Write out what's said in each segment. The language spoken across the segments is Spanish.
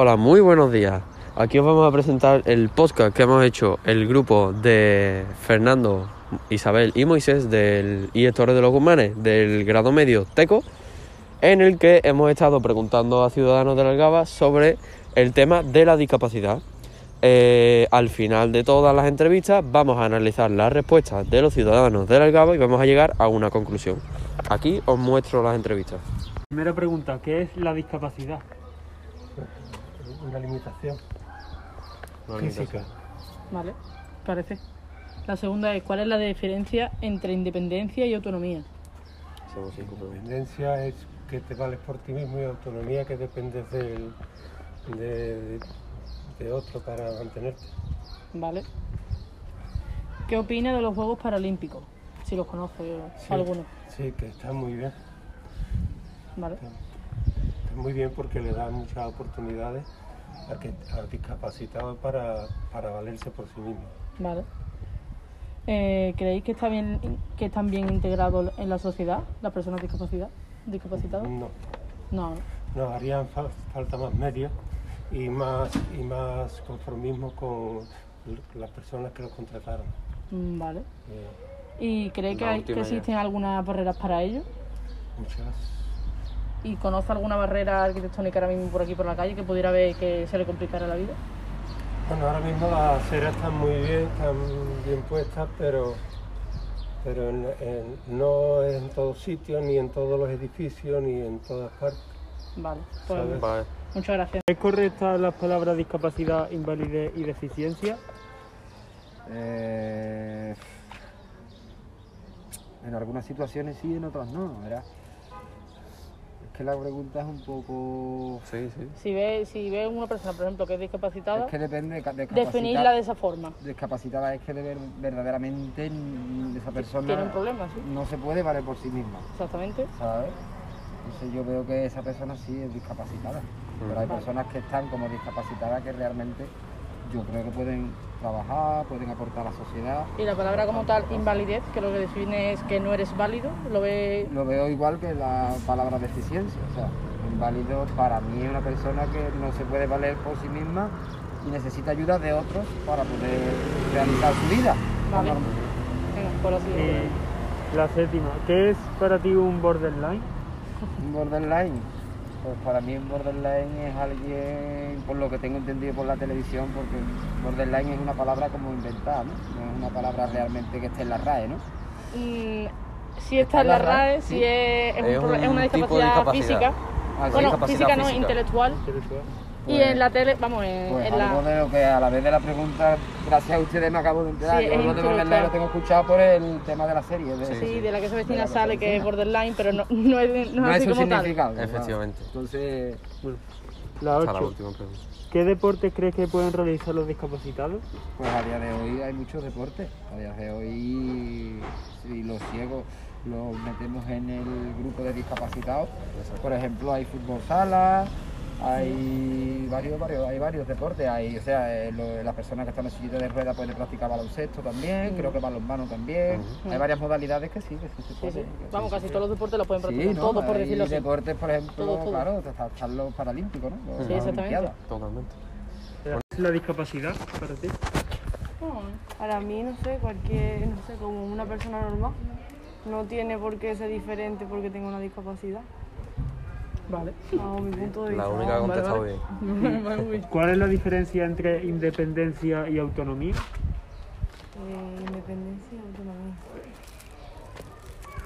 Hola, muy buenos días. Aquí os vamos a presentar el podcast que hemos hecho el grupo de Fernando, Isabel y Moisés del IES Torres de los Gumanes del grado medio TECO, en el que hemos estado preguntando a ciudadanos de la Algaba sobre el tema de la discapacidad. Eh, al final de todas las entrevistas vamos a analizar las respuestas de los ciudadanos de la Algaba y vamos a llegar a una conclusión. Aquí os muestro las entrevistas. Primera pregunta, ¿qué es la discapacidad? Una limitación física. Vale, parece. La segunda es, ¿cuál es la diferencia entre independencia y autonomía? Somos. Independencia es que te vales por ti mismo y autonomía que dependes del, de, de otro para mantenerte. Vale. ¿Qué opina de los Juegos Paralímpicos? Si los conoce Sí. alguno. Sí, que está muy bien. Vale. Está muy bien porque le da muchas oportunidades discapacitados para, para valerse por sí mismos. Vale. Eh, ¿Creéis que, está bien, que están bien integrados en la sociedad las personas discapacidad, discapacitadas? No, No, no. nos harían fal- falta más medios y más, y más conformismo con las personas que los contrataron. Mm, Vale. Eh, ¿Y cree que, hay- que existen algunas barreras para ello? muchas ¿Y conoce alguna barrera arquitectónica ahora mismo por aquí por la calle que pudiera ver que se le complicara la vida? Bueno, ahora mismo las aceras están muy bien, están bien puestas, pero, pero en- en- no en todos sitios, ni en todos los edificios, ni en todas partes. Vale, pues muchas gracias. ¿Es correcta las palabras discapacidad, invalidez y deficiencia? Eh, en algunas situaciones sí, en otras no, ¿verdad? Es que la pregunta es un poco... Sí, sí. Si ve, si ve una persona, por ejemplo, que es discapacitada, Es que depende de, ca- de definirla de esa forma. Discapacitada es que de ver- verdaderamente mm, esa persona Tiene un problema, sí. no se puede valer por sí misma, Exactamente. ¿sabes? Entonces yo veo que esa persona sí es discapacitada, pero hay Vale. personas que están como discapacitadas que realmente yo creo que pueden trabajar, pueden aportar a la sociedad. Y la palabra como tal, invalidez, que lo que define es que no eres válido, lo ve... Lo veo igual que la palabra deficiencia. O sea, inválido para mí es una persona que no se puede valer por sí misma y necesita ayuda de otros para poder realizar su vida. Vale. Normal. Venga, por así Y decirlo. la séptima, ¿qué es para ti un borderline? Un borderline. Pues para mí un borderline es alguien, por lo que tengo entendido por la televisión, porque borderline es una palabra como inventada, ¿no? No es una palabra realmente que esté en la RAE, ¿no? Mm, si está en la RAE, si Sí. es, es un Es es un una tipo de discapacidad, discapacidad. física. Ah, sí, bueno, discapacidad física no, física. intelectual. Intelectual. Y Pues- en la tele, vamos, en, Pues en algo la... de lo que a la vez de la pregunta, gracias a ustedes me acabo de enterar. Sí, Yo es lo de borderline lo tengo escuchado por el tema de la serie. de- Sí, de la que se vecina sale, que es borderline, pero no, no es, no No es es así su como tal. significado. ¿verdad? Efectivamente. Entonces, Bueno, la la 8. última pregunta. ¿Qué deportes crees que pueden realizar los discapacitados? pues a día de hoy hay muchos deportes. A día de hoy, si los ciegos los metemos en el grupo de discapacitados, por ejemplo, hay fútbol sala, hay varios, varios, hay varios deportes. Hay, o sea, eh, lo- las personas que están en sillita de ruedas pueden practicar baloncesto también, creo que balonmano también. Hay varias modalidades que sí, que sí se Sí, puede. sí. que Vamos, sí, casi sí. todos los deportes los pueden Sí, practicar, ¿no? todos por Hay decirlo así. deportes, por ejemplo, Todo, todo. claro, están están los paralímpicos, ¿no? Los Sí, exactamente. Olimpiadas. Totalmente. ¿Es la discapacidad para ti? Para mí, no sé, cualquier, no sé, como una persona normal. No tiene por qué ser diferente porque tenga una discapacidad. Vale. Bajo mi punto de vista. La única que ha contestado vale. bien. ¿Cuál es la diferencia entre independencia y autonomía? Eh, independencia y autonomía.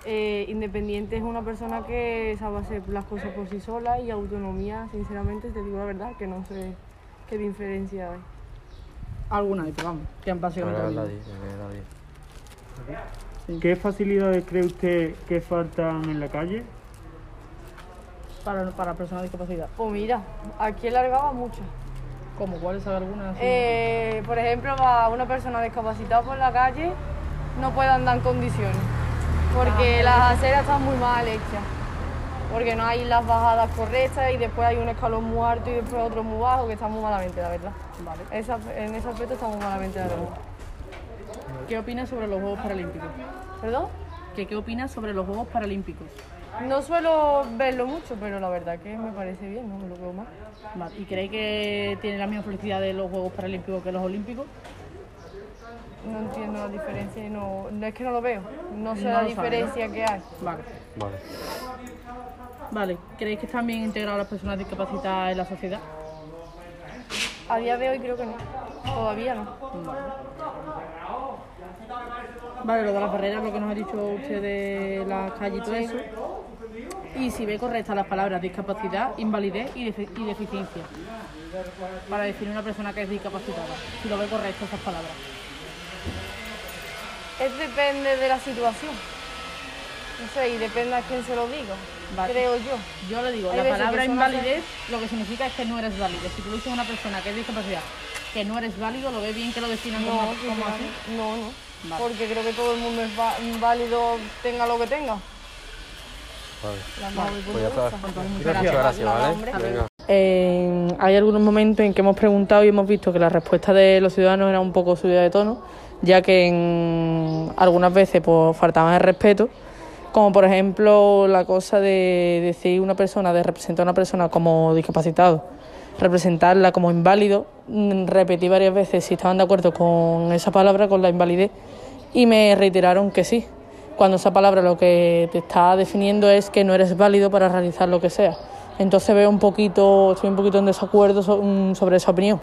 Eh, independiente es una persona que sabe hacer las cosas por sí sola y autonomía, sinceramente, te digo la verdad, que no sé qué diferencia hay. Alguna pero vamos, que han básicamente la. Sí. ¿Qué facilidades cree usted que faltan en la calle? Para, para personas con discapacidad. Pues mira, aquí Largaba muchas. ¿Cómo? ¿Cuáles algunas? Eh, por ejemplo, va una persona discapacitada por la calle, no puede andar en condiciones, porque las aceras están muy mal hechas, porque no hay las bajadas correctas y después hay un escalón muy alto y después otro muy bajo, que está muy malamente, la verdad. Vale. Esa- en ese aspecto está muy malamente, la verdad. ¿Qué opinas sobre los Juegos Paralímpicos? ¿Perdón? ¿Qué, ¿Qué opinas sobre los Juegos Paralímpicos? No suelo verlo mucho, pero la verdad que me parece bien, no me lo veo mal. Vale, ¿Y creéis que tiene la misma felicidad de los Juegos Paralímpicos que los Olímpicos? No entiendo la diferencia y no, no es que no lo veo. No sé No la sabe, diferencia que hay. Vale. Vale. Vale, ¿creéis que están bien integradas las personas discapacitadas en la sociedad? A día de hoy creo que no. Todavía no. Vale, lo de las barreras, lo que nos ha dicho usted de la calle y todo eso. Y si ve correctas las palabras discapacidad, invalidez y, defi- y deficiencia. Para definir una persona que es discapacitada. Si lo ve correcto esas palabras. Es depende de la situación. No sé, y depende a quién se lo diga. Vale. Creo yo. Yo le digo, Hay la palabra invalidez lo que significa es que no eres válido. Si tú dices a una persona que es discapacidad que no eres válido, lo ve bien que lo definan No, como, sí, como claro. así. no, no. Vale. Porque creo que todo el mundo es válido, tenga lo que tenga. Vale. La Pues ya está. Muchas Muchas gracias, Nada, ¿vale? hombre. Venga. Eh, hay algunos momentos en que hemos preguntado y hemos visto que la respuesta de los ciudadanos era un poco subida de tono, ya que en algunas veces pues, faltaban el respeto, como por ejemplo la cosa de decir una persona, de representar a una persona como discapacitado, representarla como inválido, mm, repetí varias veces si estaban de acuerdo con esa palabra, con la invalidez, y me reiteraron que sí, cuando esa palabra lo que te está definiendo es que no eres válido para realizar lo que sea. Entonces veo un poquito, estoy un poquito en desacuerdo mm, sobre esa opinión.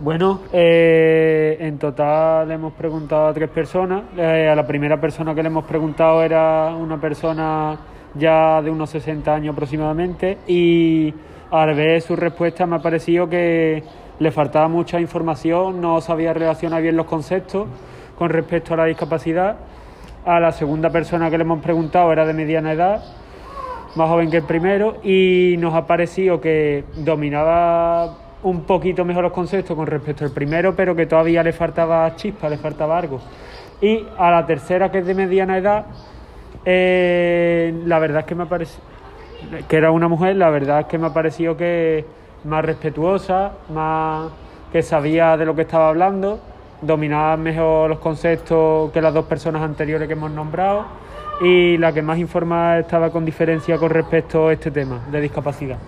Bueno, eh, en total hemos preguntado a tres personas. Eh, a la primera persona que le hemos preguntado era una persona ya de unos 60 años aproximadamente y al ver su respuesta me ha parecido que le faltaba mucha información, no sabía relacionar bien los conceptos con respecto a la discapacidad. A la segunda persona que le hemos preguntado era de mediana edad, más joven que el primero, y nos ha parecido que dominaba un poquito mejor los conceptos con respecto al primero, pero que todavía le faltaba chispa, le faltaba algo. Y a la tercera, que es de mediana edad, eh, la verdad es que me ha parecido que era una mujer, la verdad es que me ha parecido que más respetuosa, más que sabía de lo que estaba hablando, dominaba mejor los conceptos que las dos personas anteriores que hemos nombrado y la que más informada estaba con diferencia con respecto a este tema de discapacidad.